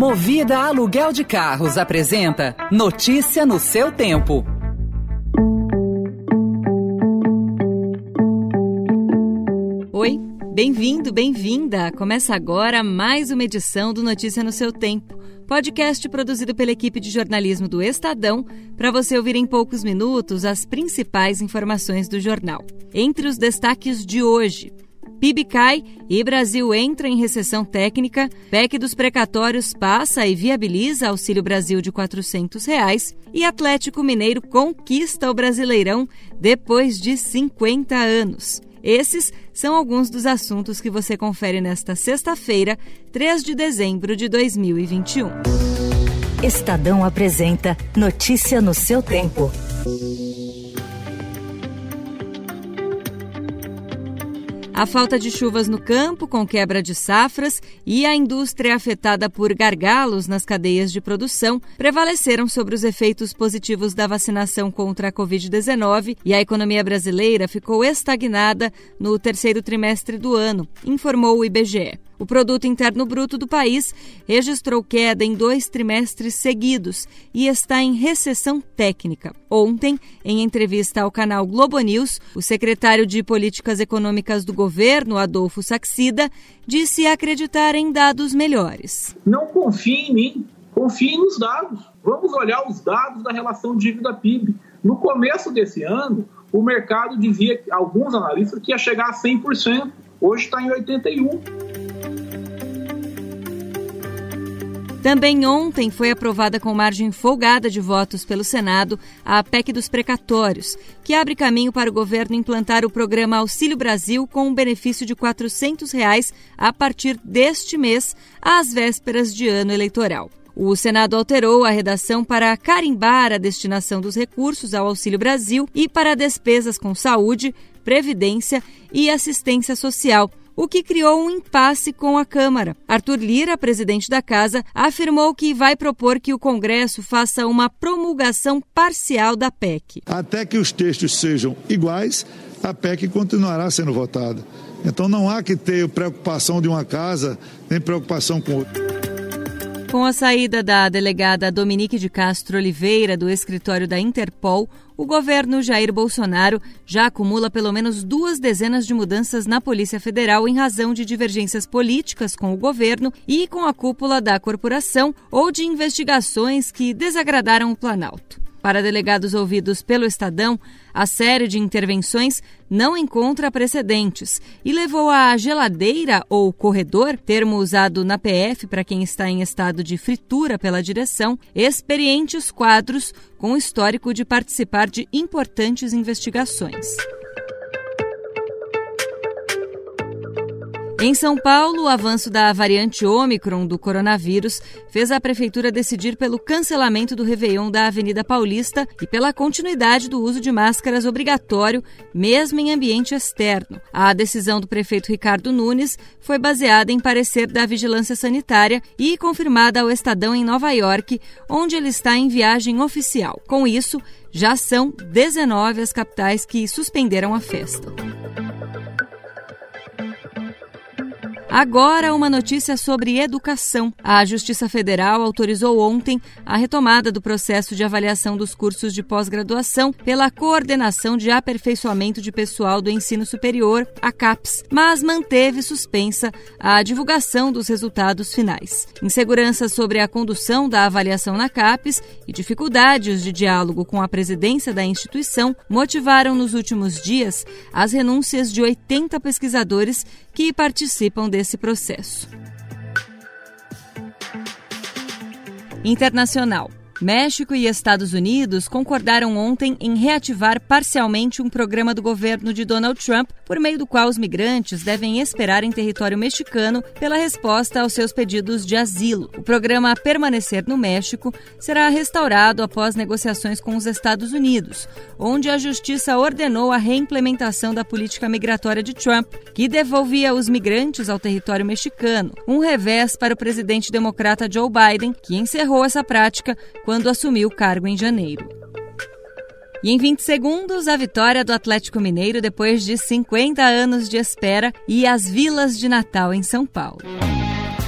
Movida Aluguel de Carros apresenta Notícia no seu tempo. Oi, bem-vindo, bem-vinda. Começa agora mais uma edição do Notícia no seu tempo. Podcast produzido pela equipe de jornalismo do Estadão, para você ouvir em poucos minutos as principais informações do jornal. Entre os destaques de hoje, PIB cai e Brasil entra em recessão técnica, PEC dos precatórios passa e viabiliza Auxílio Brasil de 400 reais, e Atlético Mineiro conquista o Brasileirão depois de 50 anos. Esses são alguns dos assuntos que você confere nesta sexta-feira, 3 de dezembro de 2021. Estadão apresenta Notícia no seu tempo. A falta de chuvas no campo, com quebra de safras, e a indústria afetada por gargalos nas cadeias de produção prevaleceram sobre os efeitos positivos da vacinação contra a Covid-19 e a economia brasileira ficou estagnada no terceiro trimestre do ano, informou o IBGE. O produto interno bruto do país registrou queda em dois trimestres seguidos e está em recessão técnica. Ontem, em entrevista ao canal Globo News, o secretário de Políticas Econômicas do governo, Adolfo Saxida, disse acreditar em dados melhores. Não confie em mim, confie nos dados. Vamos olhar os dados da relação dívida-PIB. No começo desse ano, o mercado dizia, alguns analistas, que ia chegar a 100%. Hoje está em 81%. Também ontem foi aprovada com margem folgada de votos pelo Senado a PEC dos precatórios, que abre caminho para o governo implantar o programa Auxílio Brasil com um benefício de 400 reais a partir deste mês, às vésperas de ano eleitoral. O Senado alterou a redação para carimbar a destinação dos recursos ao Auxílio Brasil e para despesas com saúde, previdência e assistência social, o que criou um impasse com a Câmara. Arthur Lira, presidente da casa, afirmou que vai propor que o Congresso faça uma promulgação parcial da PEC. Até que os textos sejam iguais, a PEC continuará sendo votada. Então não há que ter preocupação de uma casa, nem preocupação com outra. Com a saída da delegada Dominique de Castro Oliveira do escritório da Interpol, o governo Jair Bolsonaro já acumula pelo menos duas dezenas de mudanças na Polícia Federal em razão de divergências políticas com o governo e com a cúpula da corporação ou de investigações que desagradaram o Planalto. Para delegados ouvidos pelo Estadão, a série de intervenções não encontra precedentes e levou à geladeira ou corredor, termo usado na PF para quem está em estado de fritura pela direção, experientes quadros com histórico de participar de importantes investigações. Em São Paulo, o avanço da variante Ômicron do coronavírus fez a prefeitura decidir pelo cancelamento do Réveillon da Avenida Paulista e pela continuidade do uso de máscaras obrigatório, mesmo em ambiente externo. A decisão do prefeito Ricardo Nunes foi baseada em parecer da Vigilância Sanitária e confirmada ao Estadão em Nova York, onde ele está em viagem oficial. Com isso, já são 19 as capitais que suspenderam a festa. Agora, uma notícia sobre educação. A Justiça Federal autorizou ontem a retomada do processo de avaliação dos cursos de pós-graduação pela Coordenação de Aperfeiçoamento de Pessoal do Ensino Superior, a CAPES, mas manteve suspensa a divulgação dos resultados finais. Inseguranças sobre a condução da avaliação na CAPES e dificuldades de diálogo com a presidência da instituição motivaram nos últimos dias as renúncias de 80 pesquisadores que participam desse processo. Internacional. México e Estados Unidos concordaram ontem em reativar parcialmente um programa do governo de Donald Trump, por meio do qual os migrantes devem esperar em território mexicano pela resposta aos seus pedidos de asilo. O programa Permanecer no México será restaurado após negociações com os Estados Unidos, onde a justiça ordenou a reimplementação da política migratória de Trump, que devolvia os migrantes ao território mexicano, um revés para o presidente democrata Joe Biden, que encerrou essa prática quando assumiu o cargo em janeiro. E em 20 segundos, a vitória do Atlético Mineiro depois de 50 anos de espera e as vilas de Natal em São Paulo.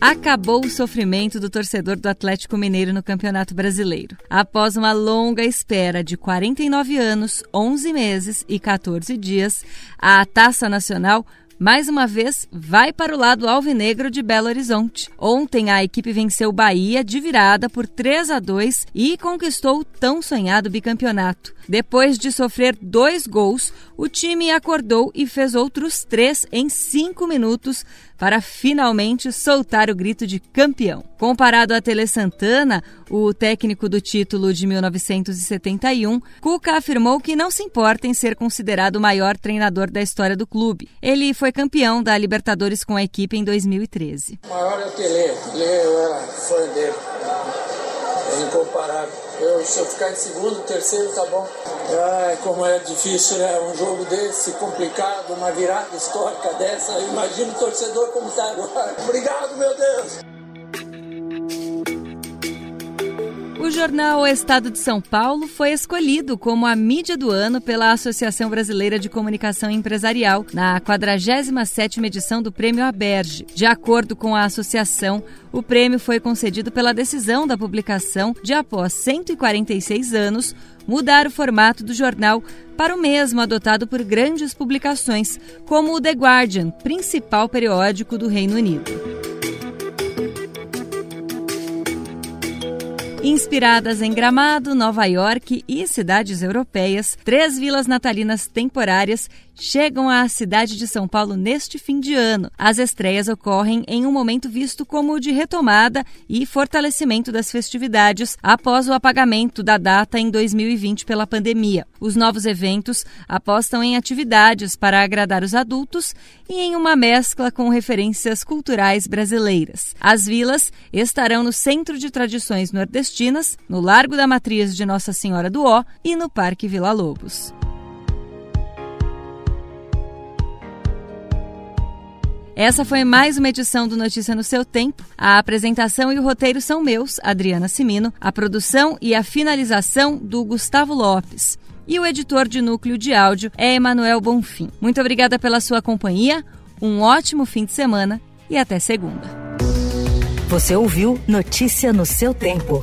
Acabou o sofrimento do torcedor do Atlético Mineiro no Campeonato Brasileiro. Após uma longa espera de 49 anos, 11 meses e 14 dias, a Taça Nacional mais uma vez vai para o lado alvinegro de Belo Horizonte. Ontem a equipe venceu Bahia de virada por 3 a 2 e conquistou o tão sonhado bicampeonato. Depois de sofrer dois gols, o time acordou e fez outros três em cinco minutos para finalmente soltar o grito de campeão. Comparado a Tele Santana, o técnico do título de 1971, Cuca afirmou que não se importa em ser considerado o maior treinador da história do clube. Ele foi campeão da Libertadores com a equipe em 2013. O maior é o Tele. Tele eu era fã dele. Incomparável. Eu, se eu ficar em segundo, terceiro, tá bom. Ai, como é difícil, né? Um jogo desse, complicado, uma virada histórica dessa. Imagina o torcedor como tá agora. Obrigado, meu Deus! Jornal o Estado de São Paulo foi escolhido como a mídia do ano pela Associação Brasileira de Comunicação Empresarial na 47ª edição do Prêmio Aberge. De acordo com a associação, o prêmio foi concedido pela decisão da publicação de após 146 anos mudar o formato do jornal para o mesmo adotado por grandes publicações, como o The Guardian, principal periódico do Reino Unido. Inspiradas em Gramado, Nova York e cidades europeias, três vilas natalinas temporárias chegam à cidade de São Paulo neste fim de ano. As estreias ocorrem em um momento visto como de retomada e fortalecimento das festividades após o apagamento da data em 2020 pela pandemia. Os novos eventos apostam em atividades para agradar os adultos e em uma mescla com referências culturais brasileiras. As vilas estarão no Centro de Tradições Nordestinas, no Largo da Matriz de Nossa Senhora do Ó e no Parque Vila Lobos. Essa foi mais uma edição do Notícia no seu tempo. A apresentação e o roteiro são meus, Adriana Simino, a produção e a finalização do Gustavo Lopes. E o editor de núcleo de áudio é Emanuel Bonfim. Muito obrigada pela sua companhia, um ótimo fim de semana e até segunda. Você ouviu Notícia no seu tempo.